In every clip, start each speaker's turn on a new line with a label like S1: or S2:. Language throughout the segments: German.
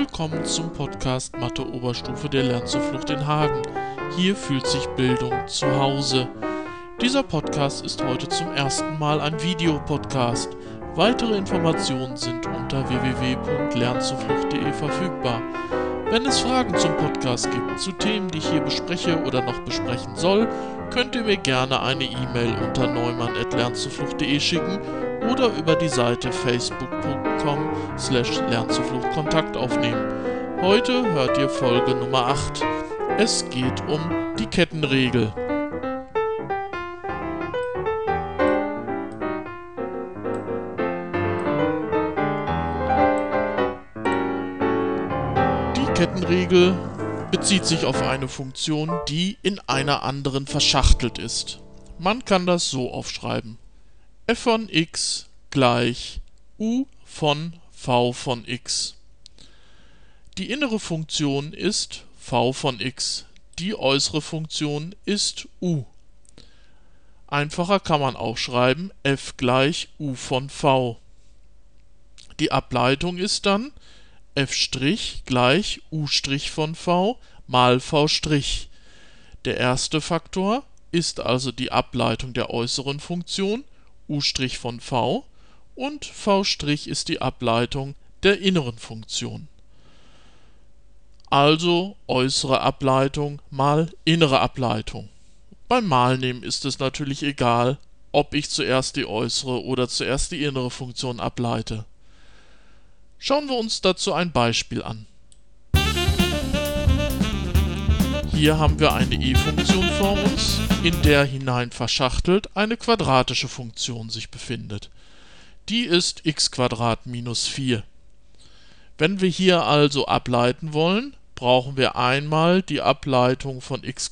S1: willkommen zum Podcast Mathe Oberstufe der Lernzuflucht in Hagen. Hier fühlt sich Bildung zu Hause. Dieser Podcast ist heute zum ersten Mal ein Videopodcast. Weitere Informationen sind unter www.lernzuflucht.de verfügbar. Wenn es Fragen zum Podcast gibt, zu Themen, die ich hier bespreche oder noch besprechen soll, könnt ihr mir gerne eine E-Mail unter neumann.lernzuflucht.de schicken oder über die Seite facebook.com slash lernzuflucht Kontakt aufnehmen. Heute hört ihr Folge Nummer 8. Es geht um die Kettenregel. Die Kettenregel bezieht sich auf eine Funktion, die in einer anderen verschachtelt ist. Man kann das so aufschreiben f von x gleich u von v von x. Die innere Funktion ist v von x, die äußere Funktion ist u. Einfacher kann man auch schreiben f gleich u von v. Die Ableitung ist dann f' gleich u' von v mal v'. Der erste Faktor ist also die Ableitung der äußeren Funktion u' von v und v' ist die Ableitung der inneren Funktion. Also äußere Ableitung mal innere Ableitung. Beim Malnehmen ist es natürlich egal, ob ich zuerst die äußere oder zuerst die innere Funktion ableite. Schauen wir uns dazu ein Beispiel an. Hier haben wir eine e-Funktion vor uns, in der hinein verschachtelt eine quadratische Funktion sich befindet. Die ist x minus 4. Wenn wir hier also ableiten wollen, brauchen wir einmal die Ableitung von x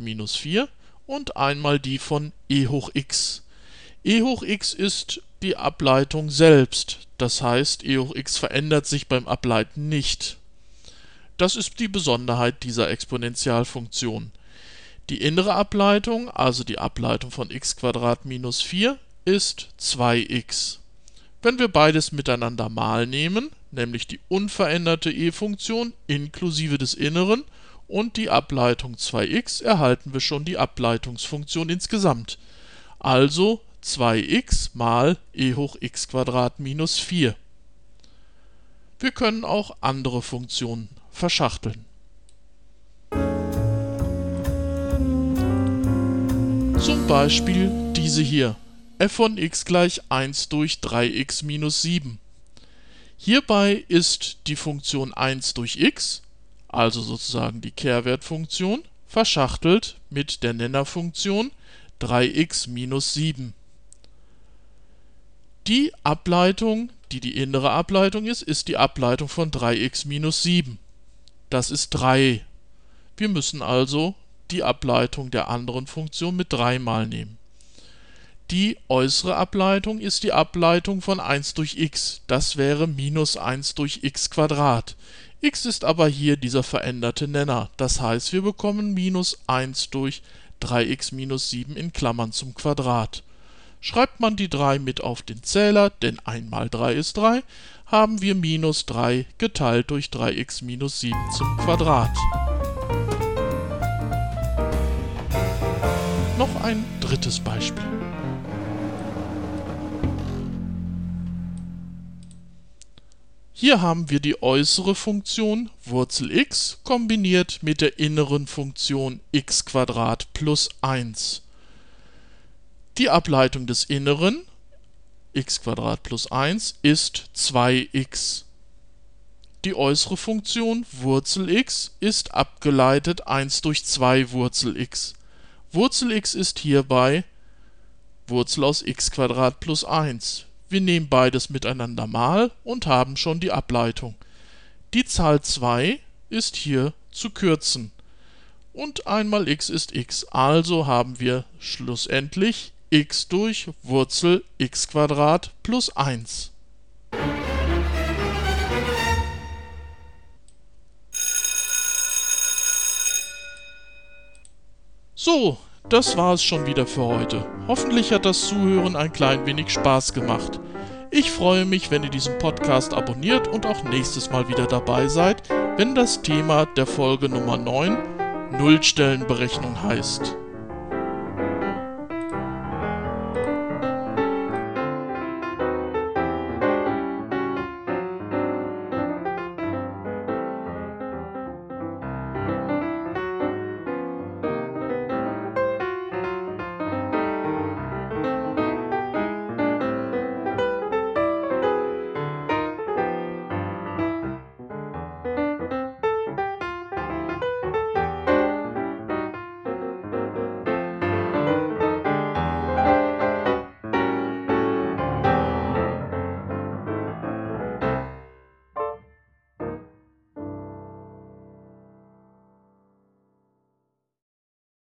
S1: minus 4 und einmal die von e hoch x. e hoch x ist die Ableitung selbst, das heißt e hoch x verändert sich beim Ableiten nicht. Das ist die Besonderheit dieser Exponentialfunktion. Die innere Ableitung, also die Ableitung von x minus 4, ist 2x. Wenn wir beides miteinander mal nehmen, nämlich die unveränderte e-Funktion inklusive des Inneren und die Ableitung 2x, erhalten wir schon die Ableitungsfunktion insgesamt. Also 2x mal e hoch x minus 4. Wir können auch andere Funktionen verschachteln. Zum Beispiel diese hier f von x gleich 1 durch 3x minus 7. Hierbei ist die Funktion 1 durch x, also sozusagen die Kehrwertfunktion, verschachtelt mit der Nennerfunktion 3x minus 7. Die Ableitung, die die innere Ableitung ist, ist die Ableitung von 3x minus 7 das ist 3. Wir müssen also die Ableitung der anderen Funktion mit 3 mal nehmen. Die äußere Ableitung ist die Ableitung von 1 durch x, das wäre minus 1 durch x Quadrat. x ist aber hier dieser veränderte Nenner, das heißt wir bekommen minus 1 durch 3x minus 7 in Klammern zum Quadrat. Schreibt man die 3 mit auf den Zähler, denn 1 mal 3 ist 3, haben wir minus 3 geteilt durch 3x minus 7 zum Quadrat. Noch ein drittes Beispiel. Hier haben wir die äußere Funktion Wurzel x kombiniert mit der inneren Funktion x plus 1. Die Ableitung des Inneren x plus 1 ist 2x. Die äußere Funktion Wurzel x ist abgeleitet 1 durch 2 Wurzel x. Wurzel x ist hierbei Wurzel aus x plus 1. Wir nehmen beides miteinander mal und haben schon die Ableitung. Die Zahl 2 ist hier zu kürzen. Und einmal x ist x, also haben wir schlussendlich x durch Wurzel x plus 1. So, das war es schon wieder für heute. Hoffentlich hat das Zuhören ein klein wenig Spaß gemacht. Ich freue mich, wenn ihr diesen Podcast abonniert und auch nächstes Mal wieder dabei seid, wenn das Thema der Folge Nummer 9 Nullstellenberechnung heißt.